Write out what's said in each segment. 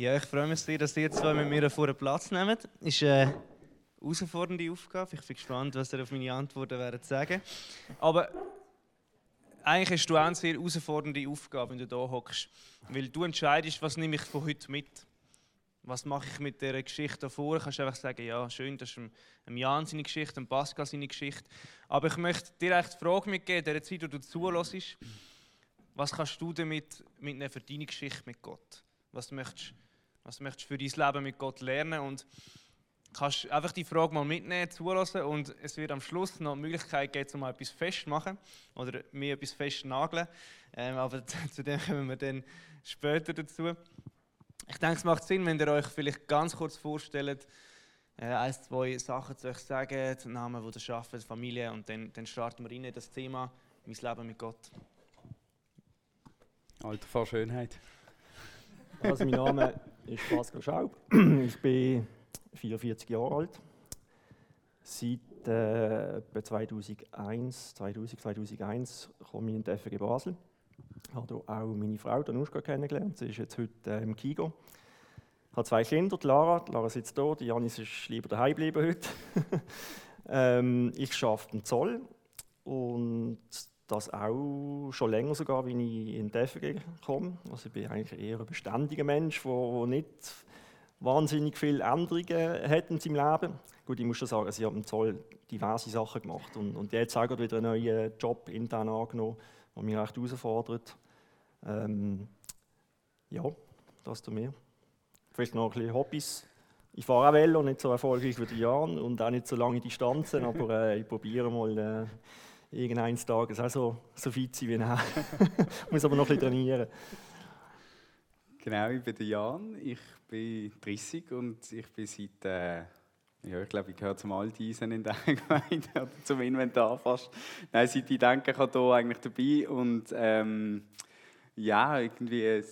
Ja, ich freue mich sehr, dass ihr zwei mit mir vor Platz nehmt. Ist eine herausfordernde Aufgabe. Ich bin gespannt, was ihr auf meine Antworten werdet sagen. Aber eigentlich hast du auch eine sehr herausfordernde Aufgabe, wenn du hier hockst. Weil du entscheidest, was nehme ich von heute mit. Was mache ich mit dieser Geschichte davor? Du kannst einfach sagen, ja, schön, das ist ein Jan seine Geschichte, ein Pascal seine Geschichte. Aber ich möchte dir echt die Frage mitgeben, in der Zeit, wo du zulässt, was kannst du damit mitnehmen für deine Geschichte mit Gott? Was möchtest, was möchtest du für dein Leben mit Gott lernen? Und kannst einfach die Frage mal mitnehmen, zulassen und es wird am Schluss noch die Möglichkeit geben, um mal etwas festzumachen oder mir etwas festnageln. Ähm, aber zu dem kommen wir dann später dazu. Ich denke, es macht Sinn, wenn ihr euch vielleicht ganz kurz vorstellt, äh, ein, zwei Sachen zu euch sagen, den Namen, wo ihr arbeitet, Familie und dann, dann starten wir rein in das Thema, mein Leben mit Gott. Alter vor Schönheit. Also mein Name ist Pascal Schaub. Ich bin 44 Jahre alt. Seit äh, 2001, 2000, 2001 komme ich in die FG Basel. Ich habe auch meine Frau Danuschka kennengelernt. Sie ist jetzt heute äh, im Kigo. Ich habe zwei Kinder, die Lara. Die Lara sitzt hier, die Janis ist lieber daheim geblieben heute. ähm, ich arbeite im Zoll und das auch schon länger sogar, wie ich in die FG komme. Also ich bin eigentlich eher ein beständiger Mensch, der nicht wahnsinnig viele Änderungen hat in seinem Leben. Gut, ich muss schon sagen, sie haben im Zoll diverse Sachen gemacht und, und jetzt auch wieder einen neuen Job intern angenommen, der mich recht herausfordert. Ähm, ja, das zu mir. Vielleicht noch ein bisschen Hobbys. Ich fahre auch Velo, nicht so erfolgreich wie die Jan und auch nicht so lange Distanzen, aber äh, ich probiere mal äh, irgendeines Tages auch so, so fit sein wie er. muss aber noch ein bisschen trainieren. Genau, ich bin Jan, ich bin 30 und ich bin seit, äh, ja, ich glaube, ich gehöre zum Alteisen in der Gemeinde, oder zum Inventar fast. Nein, seit ich denke, ich bin hier eigentlich dabei und ähm, ja, irgendwie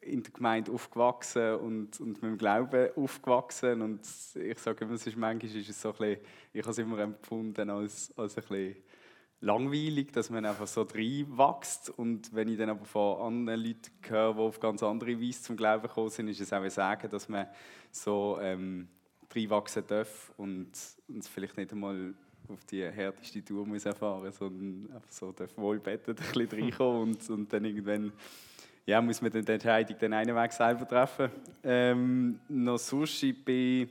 in der Gemeinde aufgewachsen und, und mit dem Glauben aufgewachsen und ich sage immer, es ist manchmal ist es so ein bisschen, ich habe es immer empfunden als, als ein bisschen langweilig, dass man einfach so reinwächst. Und wenn ich dann aber von anderen Leuten höre, die auf ganz andere Weise zum Glauben gekommen sind, ist es auch Sagen, dass man so ähm, reinwachsen darf und uns vielleicht nicht einmal auf die härteste Tour muss erfahren sondern einfach so darf wohlbettet ein bisschen reinkommen und, und dann irgendwann ja, muss man dann die Entscheidung den einen Weg selber treffen. Ähm, noch sonst, ich bin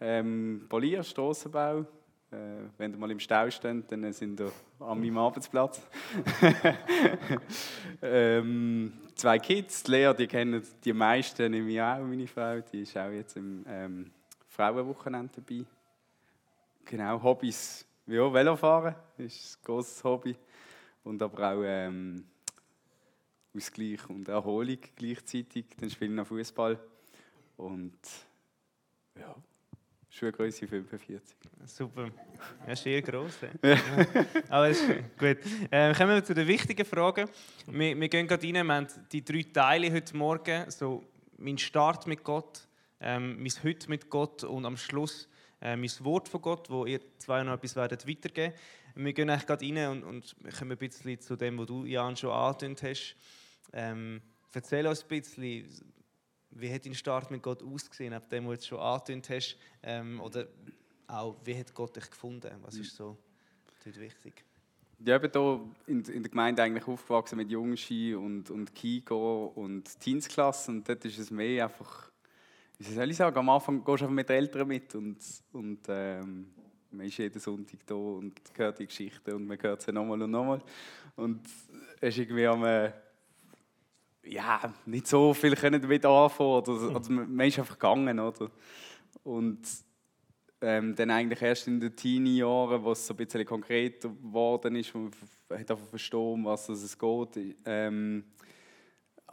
ähm, Polier, Strassenbau, äh, wenn ihr mal im Stau steht, dann sind wir an meinem Arbeitsplatz. ähm, zwei Kids, Lea, die kennen die meisten, nehme auch, meine Frau, die ist auch jetzt im ähm, Frauenwochenende dabei. Genau, Hobbys, ja, Velofahren ist ein großes Hobby. Und aber auch ähm, Ausgleich und Erholung gleichzeitig. Dann spiele ich noch Fußball. Und ja, Schuhgröße 45. Super. Ja, ist eher gross. Ja. Aber ist gut. Ähm, kommen wir zu den wichtigen Fragen. Wir, wir gehen gerade rein. Wir haben die drei Teile heute Morgen. So mein Start mit Gott, ähm, mein Heute mit Gott und am Schluss äh, mein Wort von Gott, wo ihr zwei noch etwas werdet weitergeben Wir gehen eigentlich gerade rein und, und kommen ein bisschen zu dem, was du, Jan, schon angetönt hast. Ähm, erzähl uns ein bisschen, wie hat dein Start mit Gott ausgesehen, ab dem, was du schon angetönt hast? Ähm, oder auch, wie hat Gott dich gefunden? Was ist so dort wichtig? Ja, ich bin hier in, in der Gemeinde eigentlich aufgewachsen mit Jungski und, und Kigo und Teensklasse und dort ist es mehr einfach, wie soll ich sagen, am Anfang gehst du einfach mit den Eltern mit und, und ähm, man ist jeden Sonntag da und hört die Geschichten und man hört sie nochmal und nochmal und es ist irgendwie am ja, nicht so viel können damit anfangen. Oder, also man ist einfach gegangen. Oder? Und ähm, dann eigentlich erst in den Teenie-Jahren, wo es so ein bisschen konkreter geworden ist, man hat verstanden, was es geht. Ähm,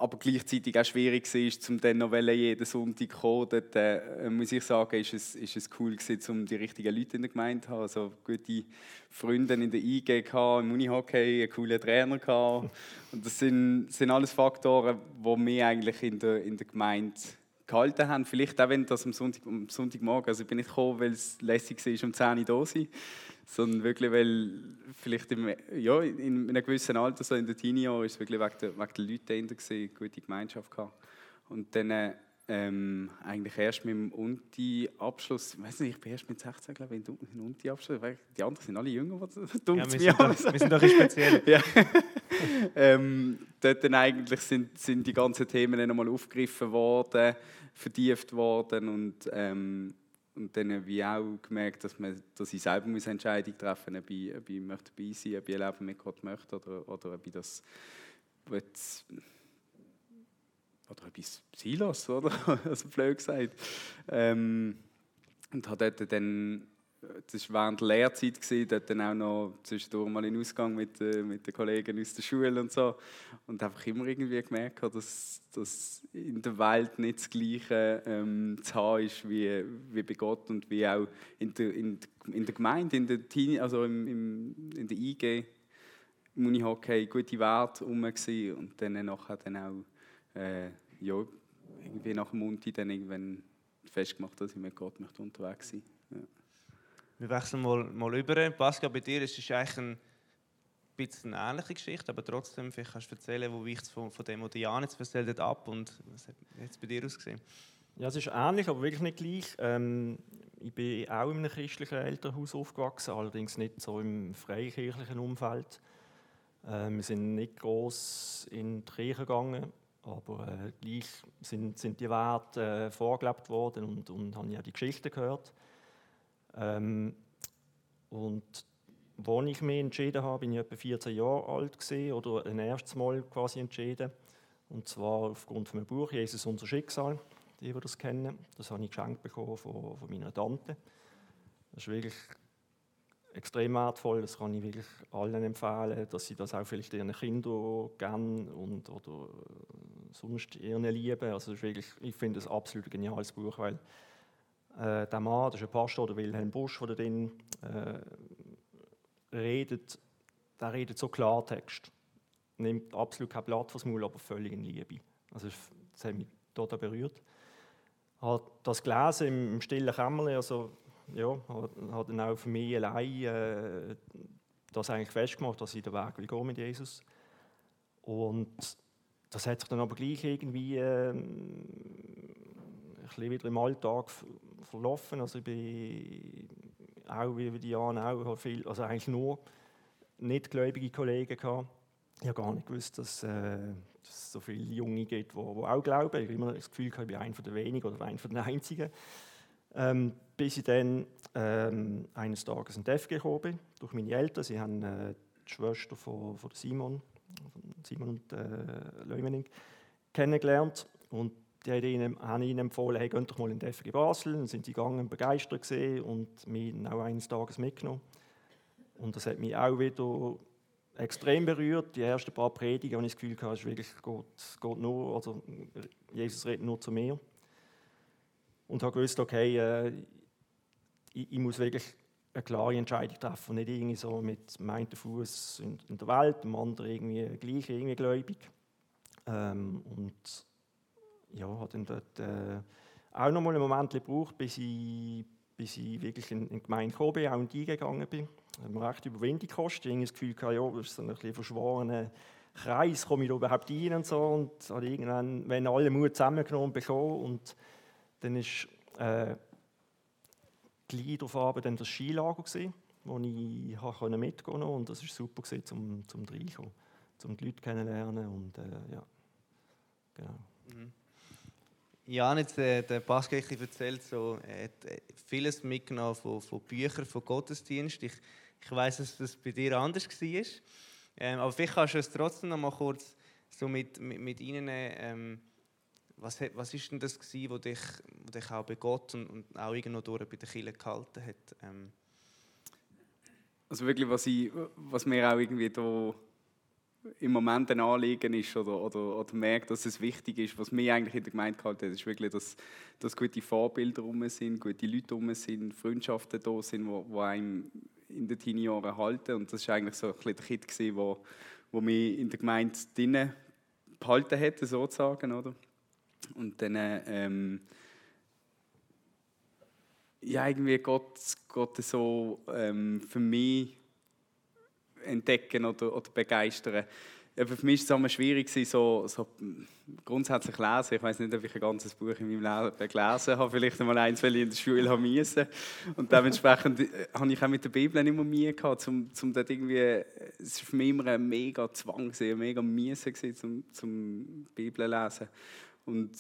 aber gleichzeitig auch schwierig war, um dann noch jeden Sonntag zu kommen. Dort, äh, muss ich sagen, ist es, ist es cool gewesen, um die richtigen Leute in der Gemeinde zu haben. Also gute Freunde in der IG, im Unihockey, einen coolen Trainer gehabt. Und das sind, sind alles Faktoren, die mich eigentlich in der, in der Gemeinde gehalten haben. Vielleicht auch, wenn das am, Sonntag, am Sonntagmorgen, also ich bin nicht gekommen, weil es lässig war, um 10 Uhr da sein sondern wirklich, weil vielleicht im, ja, in einem gewissen Alter, so in den Teenie-Jahren, ist es wirklich wegen der, wegen der Leute dahinter gewesen, gute Gemeinschaft gehabt. Und dann äh, ähm, eigentlich erst mit dem Unti-Abschluss, ich weiß nicht, ich bin erst mit 16, glaube ich, in Unti-Abschluss, die anderen sind alle jünger, was ja, wir, sind doch, wir sind doch speziell. ja. ähm, dort dann eigentlich sind, sind die ganzen Themen dann nochmal aufgegriffen worden, vertieft worden und, ähm, und dann wie auch gemerkt, dass, man, dass ich selber muss Entscheidung treffen muss, ob ich, ob ich möchte dabei sein möchte, ob ich ein Leben mit Gott möchte oder, oder ob ich das oder etwas Silos, oder? also blöd gesagt. Ähm, und habe dort dann, das war während der Lehrzeit, dort dann auch noch zwischendurch mal in Ausgang mit, äh, mit den Kollegen aus der Schule und so. Und einfach immer irgendwie gemerkt, dass, dass in der Welt nicht das Gleiche ähm, zu haben ist wie, wie bei Gott und wie auch in der, in, in der Gemeinde, in der, Teenie, also im, im, in der IG, im Unihockey, gute Werte rum und dann nachher dann auch äh, ja, irgendwie nach dem Munti dann irgendwann festgemacht, dass ich mit Gott möchte unterwegs sein ja. Wir wechseln mal, mal über. Pascal, bei dir ist es eigentlich ein bisschen eine ähnliche Geschichte, aber trotzdem, vielleicht kannst du erzählen, wo weicht es von, von dem, was Jan jetzt erzählt hat, ab und was hat es bei dir ausgesehen? Ja, es ist ähnlich, aber wirklich nicht gleich. Ähm, ich bin auch in einem christlichen Elternhaus aufgewachsen, allerdings nicht so im freikirchlichen Umfeld. Ähm, wir sind nicht groß in die Kirche gegangen. Aber äh, gleich sind, sind die Werte äh, vorgelebt worden und, und haben ja die Geschichte gehört. Ähm, und als ich mich entschieden habe, bin ich etwa 14 Jahre alt gewesen, oder ein erstes Mal quasi entschieden. Und zwar aufgrund von meinem Buch «Jesus, unser Schicksal», die wir das kennen. Das habe ich geschenkt bekommen von, von meiner Tante. Das ist wirklich extrem wertvoll. Das kann ich wirklich allen empfehlen, dass sie das auch vielleicht ihren Kindern gerne und oder äh, sonst ihren lieben. Also wirklich, ich finde es absolut geniales Buch, weil äh, der Mann, das ist ein Pastor, der Wilhelm Busch, der drin äh, redet, der redet so Klartext. Nimmt absolut kein Blatt fürs Maul, aber völlig in Liebe. Also das hat mich total berührt. Hat das gelesen im, im stillen Kämmerlein, also ja, hat dann auch für mich allein äh, das eigentlich festgemacht, dass ich den Weg will gehen mit Jesus. Und das hat sich dann aber gleich irgendwie äh, ein bisschen wieder im Alltag verlaufen. Also ich bin auch wie die Jan auch viel, also eigentlich nur nicht gläubige Kollegen gehabt. Ich habe gar nicht gewusst, dass, äh, dass es so viele Junge gibt, die, die auch glauben. Ich habe immer das Gefühl, ich bin einer der wenigen oder einer der einzigen. Ähm, bis ich dann ähm, eines Tages in DEF gekommen bin, durch meine Eltern. Sie haben äh, die Schwester von, von Simon, von Simon und äh, Leumening, kennengelernt. Und die haben ihnen, haben ihnen empfohlen, hey, geht doch mal in DEFG Basel. Dann sind sie gegangen, begeistert gesehen und mich auch eines Tages mitgenommen. Und das hat mich auch wieder extrem berührt. Die ersten paar Predigen habe ich das Gefühl, ist wirklich Gott, Gott nur, also Jesus redet nur zu mir und habe gewusst, okay, äh, ich, ich, muss wirklich eine klare Entscheidung treffen, nicht irgendwie so mit meinem Fuß in, in, der Welt, dem anderen irgendwie gleich irgendwie gläubig. Ähm, und ja, habe dann dort äh, auch noch einen Moment gebraucht, bis ich, bis ich wirklich in, in die Gemeinde gekommen bin, auch in die gegangen bin. Das hat mir recht Überwindung gekostet. Ich habe das Gefühl, ja, das ist ein bisschen verschworener Kreis, komme ich da überhaupt rein und so. Und habe irgendwann, wenn alle Mut zusammengenommen bekommen und dann war äh, gleich dann das Skilager, gewesen, wo ich mitgehen konnte. Und das war super, gewesen, zum, zum reinkommen, um die Leute kennenzulernen. Und, äh, ja, genau. Mhm. Ja, jetzt, äh, der Pascal erzählt, so, hat äh, vieles mitgenommen von, von Büchern, von Gottesdienst. Ich, ich weiß, dass das bei dir anders war. Ähm, aber vielleicht kannst du es trotzdem noch mal kurz so mit, mit, mit Ihnen ähm, was, was ist denn das gewesen, was dich, was dich auch bei Gott und, und auch irgendwo durch bei den Kindern gehalten hat? Ähm. Also wirklich, was, ich, was mir auch irgendwie da im Moment ein Anliegen ist oder, oder, oder merkt, dass es wichtig ist, was mir eigentlich in der Gemeinde gehalten hat, ist wirklich, dass, dass gute Vorbilder rum sind, gute Leute rum sind, Freundschaften da sind, die, die einem in den Teenie-Jahren halten. Und das war eigentlich so ein bisschen der Kit, der wo, wo mich in der Gemeinde drinnen behalten hat, sozusagen. Oder? Und dann, ähm, ja, irgendwie Gott, Gott so ähm, für mich entdecken oder, oder begeistern. für mich war es immer schwierig, so, so grundsätzlich lesen. Ich weiß nicht, ob ich ein ganzes Buch in meinem Leben gelesen habe. Vielleicht einmal eins, weil ich in der Schule haben musste. Und dementsprechend äh, habe ich auch mit der Bibel nicht mehr Mühe gehabt, um, um dort irgendwie... Es war für mich immer ein mega Zwang, ein mega Miese, um, zum Bibel lesen. Und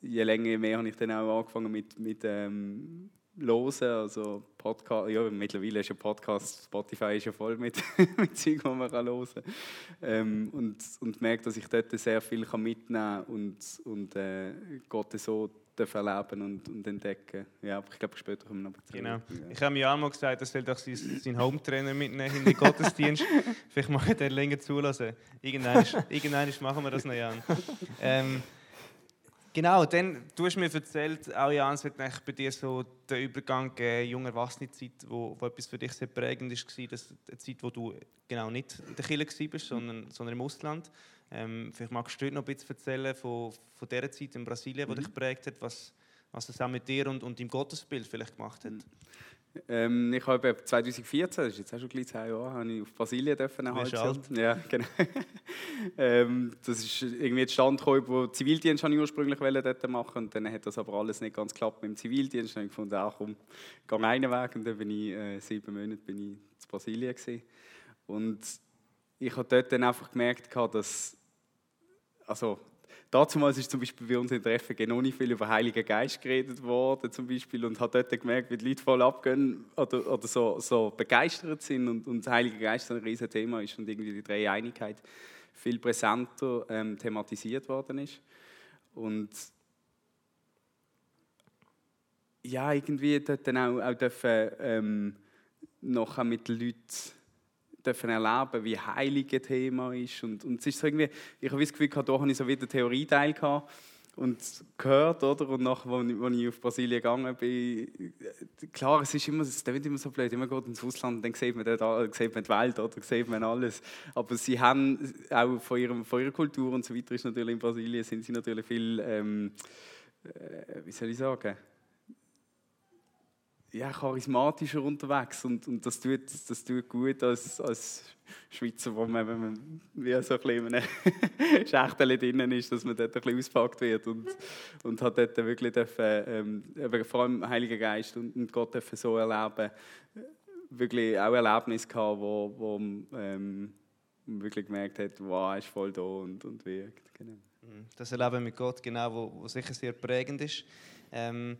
je länger, je mehr habe ich dann auch angefangen mit, mit ähm, hören, also Podcast, ja, mittlerweile ist ja Podcast, Spotify ist ja voll mit, mit Zeug, die man kann hören kann. Ähm, und, und merke, dass ich dort sehr viel kann mitnehmen kann und, und äh, Gott so erleben und, und entdecken. Ja, aber ich glaube, später kommen wir noch dazu. Genau. Ich habe mir auch mal gesagt, er soll doch seinen, seinen Home-Trainer mitnehmen in den Gottesdienst. Vielleicht mache ich den länger zulassen. Irgendwann, irgendwann machen wir das noch, Jan. Ähm, Genau, dann du hast mir erzählt, auch Jans, wird bei dir so der Übergang äh, junge Erwachsene-Zeit, wo, wo etwas für dich sehr prägend war, das eine Zeit, wo du genau nicht in der Kirche warst, sondern, sondern im Ausland. Ähm, vielleicht magst du noch ein bisschen erzählen von, von dieser Zeit in Brasilien, die mhm. dich geprägt hat, was, was das auch mit dir und, und deinem Gottesbild vielleicht gemacht hat. Ähm, ich habe 2014, das ist jetzt auch schon gleich zehn Jahre, habe ich auf Brasilien dürfen Ja, genau. ähm, das ist irgendwie Stand gekommen, wo Zivildienst ich ursprünglich dort machen und dann hat das aber alles nicht ganz geklappt mit dem Zivildienst. Dann habe ich gefunden, ach komm, gehe einen Weg und dann bin ich äh, sieben Monate bin ich in Brasilien gewesen. Und ich habe dort dann einfach gemerkt, dass also Damals ist zum Beispiel bei uns in Treffen noch nicht viel über Heiligen Geist geredet worden zum Beispiel und habe dort gemerkt, wie die Leute voll abgehen oder, oder so, so begeistert sind und, und der Heilige Geist ein riesiges Thema ist und irgendwie die Dreieinigkeit viel präsenter ähm, thematisiert worden ist. Und ja, irgendwie dort dann auch, auch dürfen, ähm, noch mit den Leuten dürfen erleben, wie heilig ein Thema ist. Und, und es ist so irgendwie, ich habe das Gefühl, da habe ich so wieder Theorieteil gehabt und gehört, oder? Und nachher, als ich, auf Brasilien gegangen bin, klar, es ist immer, es wird immer so blöd, immer geht ins Ausland, dann sieht man, dort, sieht man die Welt, oder sieht man alles. Aber sie haben auch von, ihrem, von ihrer Kultur und so weiter, ist natürlich in Brasilien, sind sie natürlich viel, ähm, äh, wie soll ich sagen, ja, charismatischer unterwegs und, und das, tut, das tut gut als, als Schweizer, wo man, wenn man wie so ein in einem Schächtel drinnen ist, dass man dort ein bisschen ausgepackt wird und, und hat dort wirklich dürfen, ähm, vor allem Heiliger Geist und, und Gott dürfen so erleben, wirklich auch Erlebnisse gehabt, wo, wo ähm, man wirklich gemerkt hat, wow, er ist voll da und, und wirkt. Genau. Mhm. Das Erleben mit Gott, genau, wo, wo sicher sehr prägend ist. Ähm,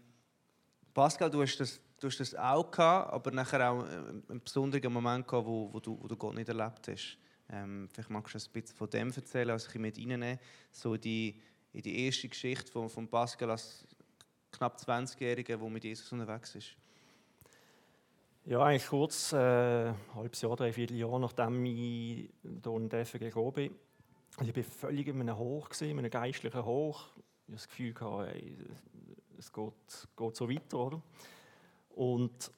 Pascal, du hast das du hast das auch gehabt, aber nachher auch einen besonderen Moment gehabt, wo, wo, du, wo du Gott nicht erlebt hast. Ähm, vielleicht magst du ein bisschen von dem erzählen, also ich mit reinnehmen, so die, in die erste Geschichte von, von Pascal als knapp 20-Jähriger, der mit Jesus unterwegs ist. Ja, eigentlich kurz, äh, ein halbes Jahr, dreiviertel Jahr, nachdem ich hier in den FG gekommen bin. Also ich war völlig in einem Hoch, in einem geistlichen Hoch. Ich hatte das Gefühl, ey, es geht, geht so weiter, oder? Und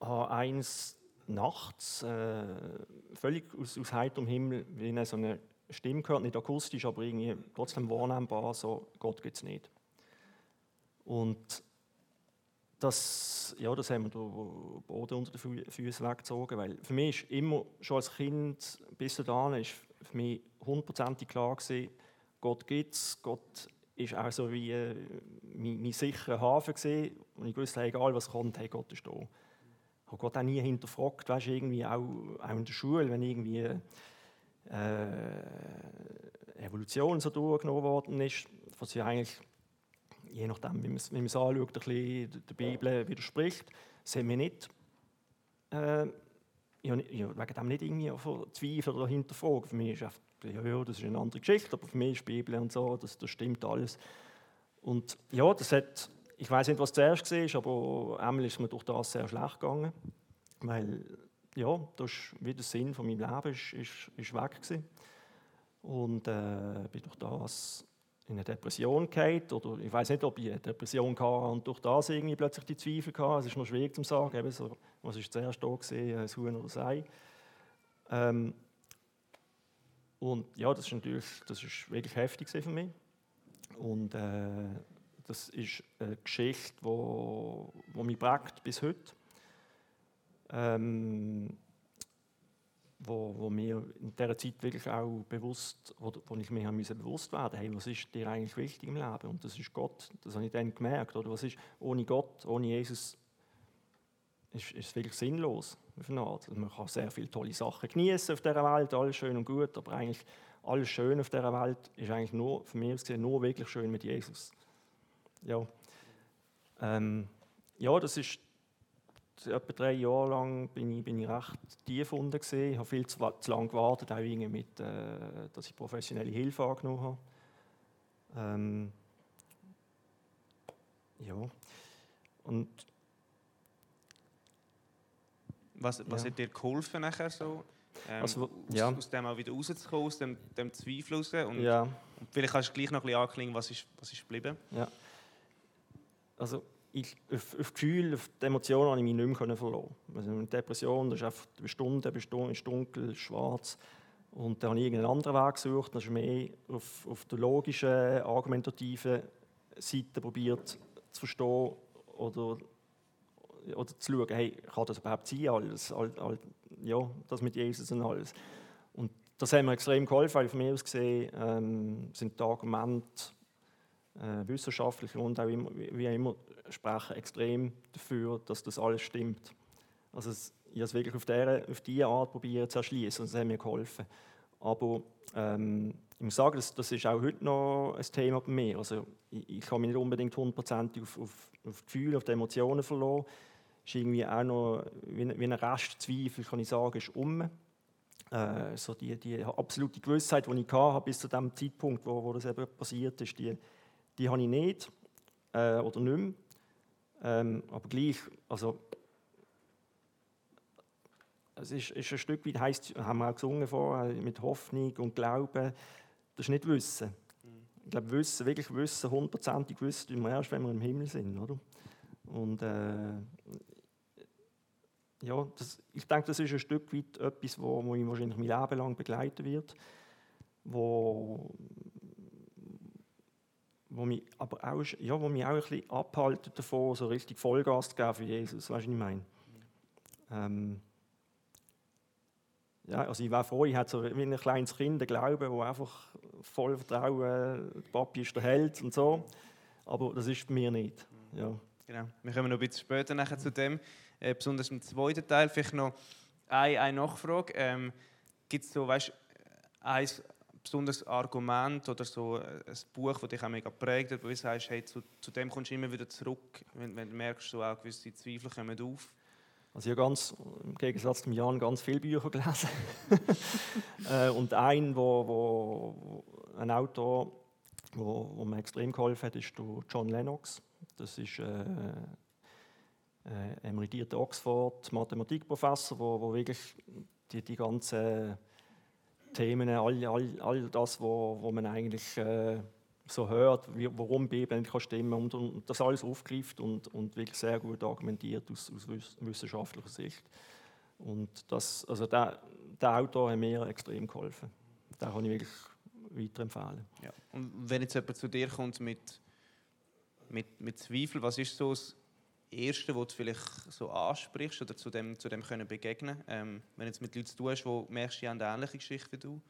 habe eines nachts äh, völlig aus, aus heiterem Himmel wie so eine Stimme gehört, nicht akustisch, aber irgendwie trotzdem wahrnehmbar, so Gott gibt es nicht. Und das, ja, das haben wir den Boden unter den Füßen weggezogen, weil für mich ist immer, schon als Kind bis dahin, ist für mich hundertprozentig klar gewesen, Gott gibt es, Gott ist auch so wie äh, mein, mein sicherer Hafen gesehen und ich wusste, egal was kommt, hey, Gott ist da. Ich habe Gott auch nie hinterfragt, weißt, irgendwie auch, auch in der Schule, wenn irgendwie äh, Evolution so durchgenommen worden ist, was ja eigentlich, je nachdem, wie man es anschaut, ein bisschen der Bibel widerspricht, sehen wir nicht, äh, ich habe wegen dem nicht irgendwie Zweifel oder hinterfragen. Für mich ist einfach ja, ja, das ist eine andere Geschichte, aber für mich ist Bibel und so, das, das stimmt alles. Und ja, das hat, ich weiß nicht, was zuerst war, aber einmal ist mir durch das sehr schlecht gegangen, weil ja, das ist, wie der Sinn von meinem Leben ist, ist, ist weg gewesen. Und äh, bin durch das in eine Depression gehabt, oder ich weiß nicht, ob ich eine Depression hatte und durch das irgendwie plötzlich die Zweifel hatte. Es ist noch schwierig zu sagen, eben so, was ist zuerst da gewesen, ein Huhn oder Sei. Ähm, und ja, das ist natürlich das ist wirklich heftig für mich. Und äh, das ist eine Geschichte, die wo, wo mich prägt bis heute. Ähm, wo, wo mir in dieser Zeit wirklich auch bewusst, wo, wo ich mir bewusst werden hey, was ist dir eigentlich wichtig im Leben? Und das ist Gott, das habe ich dann gemerkt. Oder was ist, ohne Gott, ohne Jesus, ist, ist es wirklich sinnlos. Auf eine Art. Also man kann sehr viele tolle Sachen genießen auf dieser Welt, alles schön und gut, aber eigentlich alles schön auf dieser Welt ist eigentlich nur, für mich gesehen, nur wirklich schön mit Jesus. Ja, ähm, ja das ist etwa drei Jahre lang bin ich, bin ich recht tief unten. Ich habe viel zu, zu lange gewartet, auch mit, äh, dass ich professionelle Hilfe angenommen habe. Ähm, ja. Und was, was ja. hat dir geholfen nachher so? Ähm, also, aus, ja. aus dem auch wieder rauszukommen, aus dem, dem Zweifel raus? Und, ja. und vielleicht kannst du gleich noch ein bisschen anklingen, was ist, was ist geblieben? Ja. Also ich, auf, auf Gefühl, auf die Emotionen habe ich mich nicht mehr verloren. Also eine Depression, das ist einfach eine Stunde, eine Stunde ist dunkel, schwarz. Und dann habe ich irgendeinen anderen Weg gesucht. Das ist mehr auf, auf der logischen, argumentativen Seite probiert zu verstehen oder, oder zu schauen, hey, kann das überhaupt sein, alles, all, all, ja, das mit Jesus und alles. Und das hat mir extrem geholfen, weil von mir aus gesehen ähm, sind die Argumente äh, wissenschaftlich und auch immer, wie immer sprechen extrem dafür, dass das alles stimmt. Also es, ich habe es wirklich auf, der, auf diese Art probiert zu erschließen und das hat mir geholfen. Aber ähm, ich muss sagen, das, das ist auch heute noch ein Thema bei mir. Also ich, ich kann mich nicht unbedingt hundertprozentig auf, auf, auf Gefühle, auf die Emotionen verlassen. Ist irgendwie auch noch wie, wie ein Restzweifel, kann ich sagen, ist um. Äh, so die, die absolute Gewissheit, die ich hatte bis zu dem Zeitpunkt, wo, wo das eben passiert ist, die, die habe ich nicht äh, oder nicht mehr. Ähm, aber gleich, also es ist, ist ein Stück weit, heisst, haben wir auch gesungen vorher, mit Hoffnung und Glauben, das ist nicht Wissen. Ich glaube, Wissen, wirklich Wissen, hundertprozentig Wissen, tun wir erst, wenn wir im Himmel sind, oder? Und äh, ja, das, ich denke, das ist ein Stück weit etwas, wo, mich wahrscheinlich mein Leben lang begleiten wird, wo wo mich aber auch, ja, wo mich auch ein bisschen abhalten davon, so richtig Vollgas zu geben für Jesus, weißt du, was ich meine? Ähm, ja, also ich war froh, ich hatte so wie ein kleines Kind einen Glauben, wo einfach voll Vertrauen, der Papi ist der Held und so, aber das ist bei mir nicht. Ja. Genau, wir kommen noch ein bisschen später nachher zu dem, äh, besonders im zweiten Teil, vielleicht noch eine, eine Nachfrage. Ähm, Gibt es so, weißt du, besonderes Argument oder so äh, ein Buch, das dich auch mega prägt, wo du sagst, hey, zu, zu, dem kommst du immer wieder zurück, wenn, wenn du merkst, so auch gewisse Zweifel kommen auf? Also ich habe ganz, im Gegensatz zum Jan ganz viele Bücher gelesen. äh, und ein, wo, wo, ein Autor, wo, wo mir extrem geholfen hat, ist John Lennox. Das ist äh, äh, emeritierter Oxford-Mathematikprofessor, wo, wo wirklich die, die ganze Themen, all, all, all das, wo, wo man eigentlich äh, so hört, wie, warum Bibel nicht stimmen und, und, das alles aufgreift und, und wirklich sehr gut argumentiert aus, aus wissenschaftlicher Sicht. Und das, also der, der Autor hat mir extrem geholfen. Den kann ich wirklich weiterempfehlen. Ja. Und wenn jetzt jemand zu dir kommt mit, mit, mit Zweifel, was ist so das Erste, was du vielleicht so ansprichst oder zu dem, zu dem können begegnen ähm, Wenn du jetzt mit Leuten zu tun hast, die merkst, die haben eine ähnliche Geschichte wie du?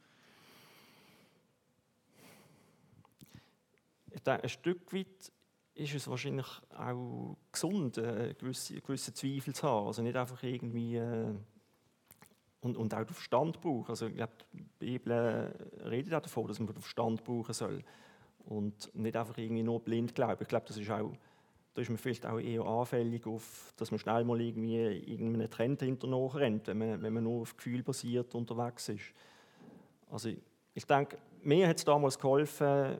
Ich denke, ein Stück weit ist es wahrscheinlich auch gesund, äh, gewisse, gewisse Zweifel zu haben. Also nicht einfach irgendwie... Äh, und, und auch den Verstand brauchen. Also ich glaube, die Bibel äh, redet auch davon, dass man den Verstand brauchen soll. Und nicht einfach irgendwie nur blind glauben. Ich glaube, das ist auch da ist man vielleicht auch eher anfällig auf, dass man schnell mal irgendwie irgendeinen Trend hinterher rennt, wenn man, wenn man nur auf Gefühl basiert unterwegs ist. Also ich, ich denke, mir hat es damals geholfen,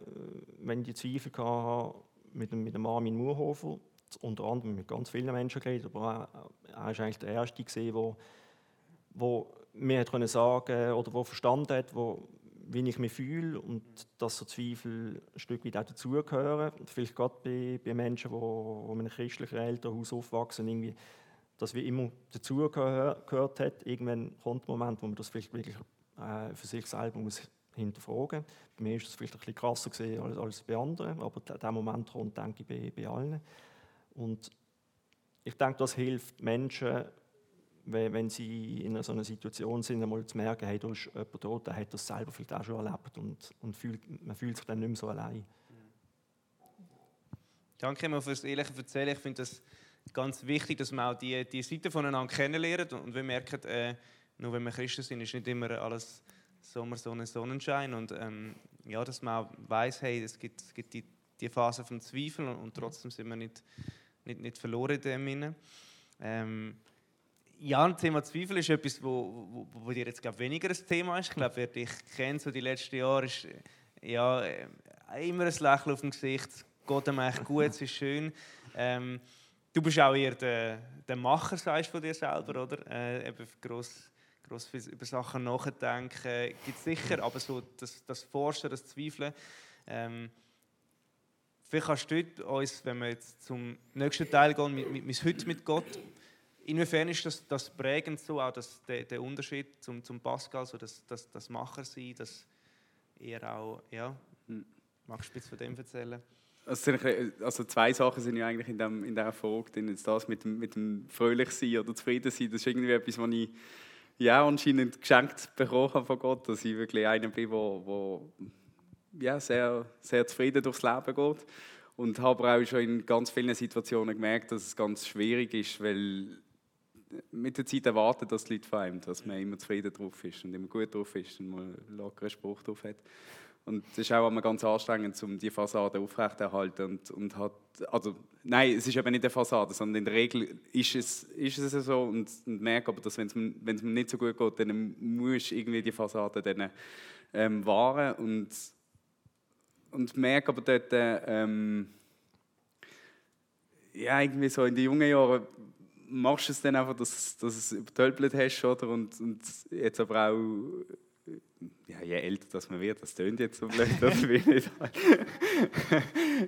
wenn ich die Zweifel hatte, mit, mit dem Armin Murhofer, unter anderem mit ganz vielen Menschen geredet, aber er war eigentlich der Erste, der wo mir hat können sagen oder wo verstanden hat, wo, wie ich mich fühle und dass so Zweifel ein Stück weit auch dazugehören. Vielleicht gerade bei, bei Menschen, die, in einem christlichen Elternhaus aufwachsen, irgendwie, dass wir immer dazugehört hat. Irgendwann kommt ein Moment, wo man das vielleicht wirklich äh, für sich selber muss hinterfragen muss. Bei mir ist das vielleicht ein bisschen krasser als, als bei anderen, aber der Moment kommt, denke ich, bei, bei allen. Und ich denke, das hilft Menschen, wenn, sie in so einer Situation sind, einmal zu merken, hey, da ist jemand da, der hat das selber vielleicht auch schon erlebt und, und fühlt, man fühlt sich dann nicht mehr so allein. Danke immer fürs ehrliche Erzählen. Ich finde das ganz wichtig, dass man auch die, die Seite voneinander kennenlernt und wir merken, äh, nur wenn wir Christen sind, ist nicht immer alles Sommer, Sonne, Sonnenschein und ähm, ja, dass man auch weiß, hey, es gibt, es gibt die, die Phase vom Zweifel und, und, trotzdem sind wir nicht, nicht, nicht verloren in dem ähm, ja, das Thema Zweifel ist etwas, wo, wo, wo dir jetzt glaub, weniger ein Thema ist. Ich glaube, wer dich kennt, so die letzten Jahre, ist ja, äh, immer ein Lächeln auf dem Gesicht. Gott ihm echt gut, es ist schön. Ähm, du bist auch eher der, der Macher, sagst von dir selber, oder? Äh, eben gross, gross über Sachen nachdenken gibt es sicher, aber so das, das Forschen, das Zweifeln. Ähm, vielleicht kannst du uns, wenn wir jetzt zum nächsten Teil gehen, mit, mit, mit heute mit Gott, inwiefern ist das, das prägend so, auch das, der, der Unterschied zum, zum Pascal, so das, das, das Macher sein, dass er auch, ja, hm. magst du ein von dem erzählen? Also, also, zwei Sachen sind ja eigentlich in, dem, in dieser Frage drin. Das mit dem, mit dem fröhlich sein oder zufrieden sein, das ist irgendwie etwas, was ich ja, anscheinend geschenkt bekommen habe von Gott, dass ich wirklich einer bin, der, der ja, sehr, sehr zufrieden durchs Leben geht. Und habe auch schon in ganz vielen Situationen gemerkt, dass es ganz schwierig ist, weil mit der Zeit erwartet das die Leute von einem, dass man immer zufrieden drauf ist und immer gut drauf ist und mal einen lockeren Spruch drauf hat. Und es ist auch immer ganz anstrengend, um die Fassade aufrechterhalten. Und, und hat, also, nein, es ist eben nicht eine Fassade, sondern in der Regel ist es, ist es so. Und, und merke aber, dass wenn es, wenn es mir nicht so gut geht, dann muss ich irgendwie die Fassade dann, ähm, wahren. Und, und merke aber dort, ähm, ja, irgendwie so in den jungen Jahren machst du es dann einfach, dass, dass du es übertölpelt hast, oder? Und, und jetzt aber auch ja, je älter das man wird, das tönt jetzt so blöd, das will ich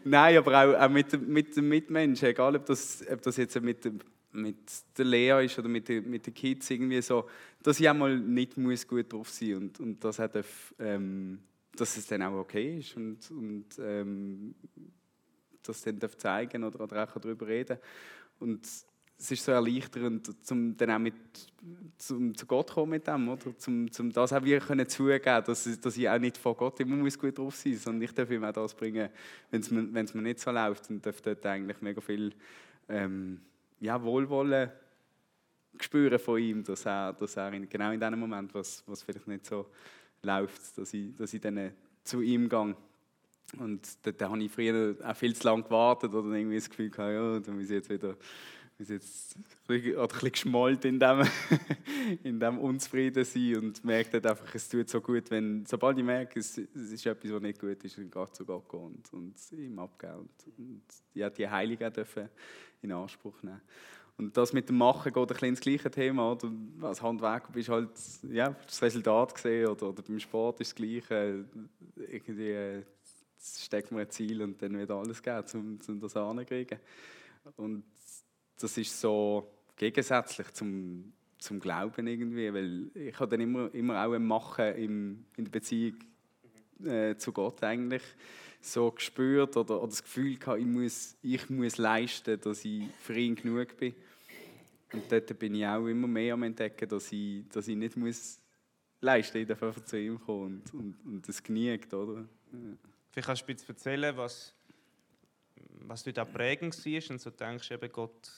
Nein, aber auch, auch mit, mit den Mitmenschen, egal ob das, ob das jetzt mit, mit der Lehre ist oder mit, mit den Kids, irgendwie so, dass ich auch mal nicht muss gut drauf sein und, und das hat, ähm, dass es dann auch okay ist und, und ähm, das dann zeigen oder, oder auch darüber reden. Und es ist so erleichternd, um dann auch mit, zum, zu Gott kommen mit dem, oder? Zum, zum das auch wirklich können zugeben, dass, dass ich auch nicht vor Gott immer muss gut drauf sein sondern ich darf ihm auch das bringen, wenn es mir, nicht so läuft und darf dort eigentlich mega viel ähm, ja, Wohlwollen spüren von ihm, dass er, dass er in, genau in dem Moment, was, was vielleicht nicht so läuft, dass ich, dass ich dann zu ihm gehe. Und da, habe ich früher auch viel zu lange gewartet oder irgendwie das Gefühl gehabt, ja, da muss ich jetzt wieder ist jetzt ein bisschen geschmollt in dem, in dem Unzufrieden sein und merkt einfach, es tut so gut, wenn, sobald ich merke, es, es ist etwas, was nicht gut ist, dann geht zu Gott und, und ihm abgeben und ja, die Heiligen dürfen in Anspruch nehmen. Und das mit dem Machen geht ein bisschen ins gleiche Thema. Oder? Als Handwerker bist du halt ja, das Resultat gesehen oder, oder beim Sport ist das Gleiche. Irgendwie äh, steckt man ein Ziel und dann wird alles geben, um, um das anzukriegen. Und das ist so gegensätzlich zum, zum Glauben irgendwie, weil ich habe dann immer, immer auch ein Machen im, in der Beziehung äh, zu Gott eigentlich so gespürt oder, oder das Gefühl gehabt, ich muss, ich muss leisten, dass ich für ihn genug bin. Und dort bin ich auch immer mehr am entdecken, dass ich, dass ich nicht muss leisten muss, ich darf einfach zu ihm kommen und, und, und das genügt, oder? Ja. Vielleicht kannst du ein bisschen erzählen, was was dort auch prägend war und so denkst eben Gott,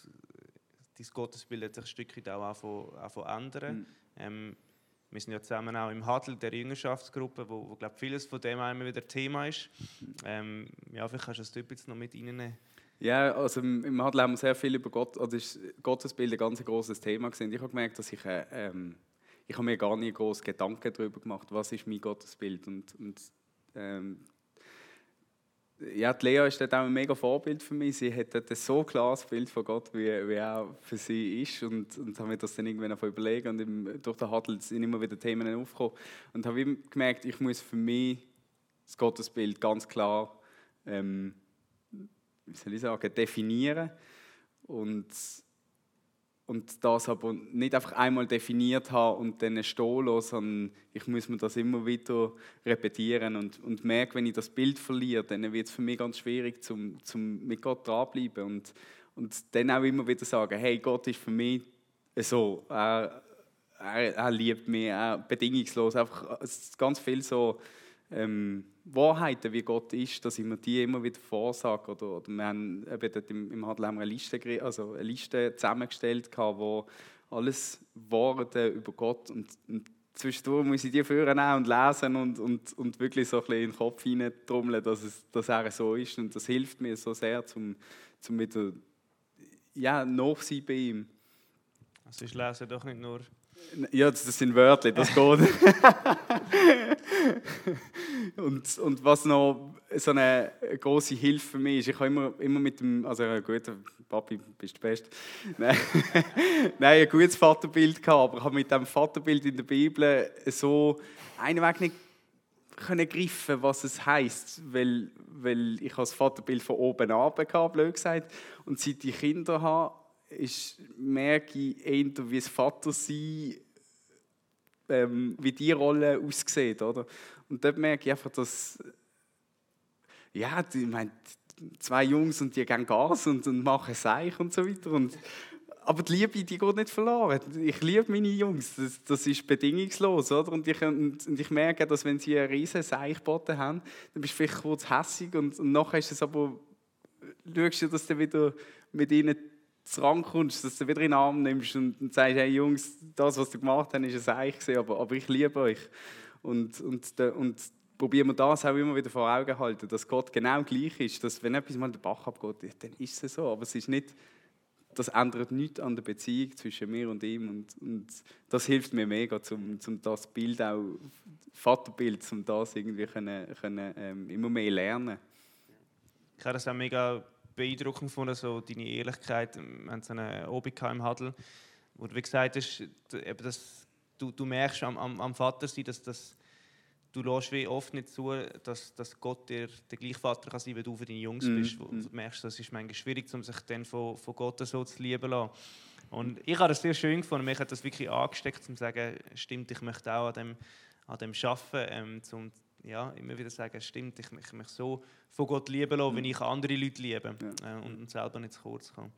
dein Gottesbild hat sich ein Stückchen auch anfangen ändern. Mhm. Ähm, wir sind ja zusammen auch im Hadl, der Jüngerschaftsgruppe, wo, wo glaube vieles von dem immer wieder Thema ist. Ähm, ja, vielleicht kannst du das jetzt noch mit reinnehmen. Ja, also im Hadl haben wir sehr viel über Gott, also ist Gottesbild ein ganz großes Thema gewesen. Ich habe gemerkt, dass ich, äh, ähm, ich habe mir gar nicht groß Gedanken darüber gemacht, was ist mein Gottesbild und, und ähm, ja, die Lea ist dort auch ein mega Vorbild für mich. Sie hat dort ein so klares Bild von Gott, wie, wie er für sie ist. Und, und habe mir das dann irgendwann einfach überlegt. Und im, durch den Handel sind immer wieder Themen aufgekommen. Und habe gemerkt, ich muss für mich das Gottesbild ganz klar, ähm, wie soll ich sagen, definieren. Und und das aber nicht einfach einmal definiert haben und dann stehen lassen, sondern ich muss mir das immer wieder repetieren und, und merke, wenn ich das Bild verliere, dann wird es für mich ganz schwierig, zum, zum mit Gott dranbleiben und, und dann auch immer wieder sagen, hey, Gott ist für mich so, er, er, er liebt mich er, bedingungslos. Einfach ganz viel so ähm, Wahrheiten, wie Gott ist, dass ich mir die immer wieder vorsage. Oder, oder wir haben dort im, im Handel haben wir eine Liste, also eine Liste zusammengestellt, wo alles Worte über Gott und, und zwischendurch muss ich die führen und lesen und, und, und wirklich so ein bisschen in den Kopf hineintrommeln, dass, es, dass er so ist. Und das hilft mir so sehr, zum, zum wieder ja, nachsehen bei ihm. Also ich lese doch nicht nur... Ja, das sind Wörter, das geht. und, und was noch so eine große Hilfe für mich ist, ich habe immer, immer mit dem, also gut, Papi, bist du Beste. Nein, Nein ein gutes Vaterbild gehabt, aber ich habe mit dem Vaterbild in der Bibel so einen Weg nicht können greifen, was es heißt, weil, weil ich das Vaterbild von oben ab hatte, blöd gesagt, und seit ich Kinder habe, ist, merke ich eher, wie das Vater sein, ähm, wie die Rolle aussieht, oder? Und dort merke ich einfach, dass ja, ich meine, zwei Jungs und die gehen Gas und, und machen Seich und so weiter. Und, aber die Liebe, die geht nicht verloren. Ich liebe meine Jungs, das, das ist bedingungslos. Oder? Und, ich, und, und ich merke, dass wenn sie einen riesen Seichboden haben, dann bist du vielleicht kurz hässig und, und nachher ist es aber, schaust du, dass du wieder mit ihnen rankommst, dass du wieder in den Arm nimmst und, und sagst, hey Jungs, das, was du gemacht hast, ist ein Seich aber, aber ich liebe euch. Und, und, und probieren wir das auch immer wieder vor Augen halten, dass Gott genau gleich ist, dass wenn etwas mal den Bach abgeht, dann ist es so, aber es ist nicht, das ändert nichts an der Beziehung zwischen mir und ihm und, und das hilft mir mega, um, um das Bild auch, Vaterbild, um das irgendwie können, können, ähm, immer mehr lernen. Ich habe das auch mega beeindruckend gefunden, so deine Ehrlichkeit, wir haben so eine Obig im Huddle, wo du wie gesagt hast, dass du, du merkst am, am, am Vater sein, dass das du lässt wie oft nicht zu, dass, dass Gott dir der gleiche Vater kann sein, wenn du für deine Jungs mm. bist. Und du merkst, das ist manchmal schwierig, um sich dann von, von Gott so zu lieben lassen. Und ich habe das sehr schön gefunden. Mich hat das wirklich angesteckt, um zu sagen, stimmt, ich möchte auch an dem, an dem arbeiten, ähm, zum ja, immer wieder sagen, stimmt, ich, ich möchte so von Gott lieben lassen, mm. wenn ich andere Leute liebe ja. äh, und selber nicht zu kurz komme.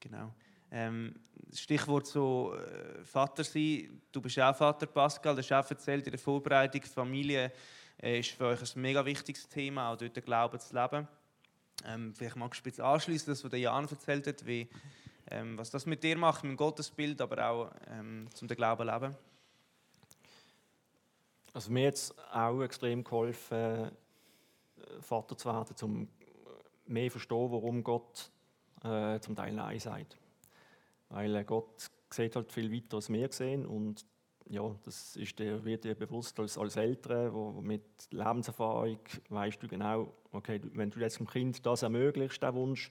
Genau. Ähm, Stichwort so äh, Vater sein. Du bist auch Vater, Pascal. Das hast auch erzählt in der Vorbereitung. Familie äh, ist für euch ein mega wichtiges Thema, auch dort den Glauben zu leben. Ähm, vielleicht magst du ein bisschen anschließen, das, was der Jan erzählt hat, wie, ähm, was das mit dir macht, mit dem Gottesbild, aber auch ähm, zum den Glauben leben. Also mir es auch extrem geholfen, äh, Vater zu werden, um mehr zu verstehen, warum Gott äh, zum Teil Nein sagt. Weil Gott sieht halt viel weiter, als wir sehen. Und ja, das ist dir, wird dir bewusst als, als Eltern, wo mit Lebenserfahrung weißt du genau, okay, wenn du jetzt dem Kind das ermöglicht, den Wunsch,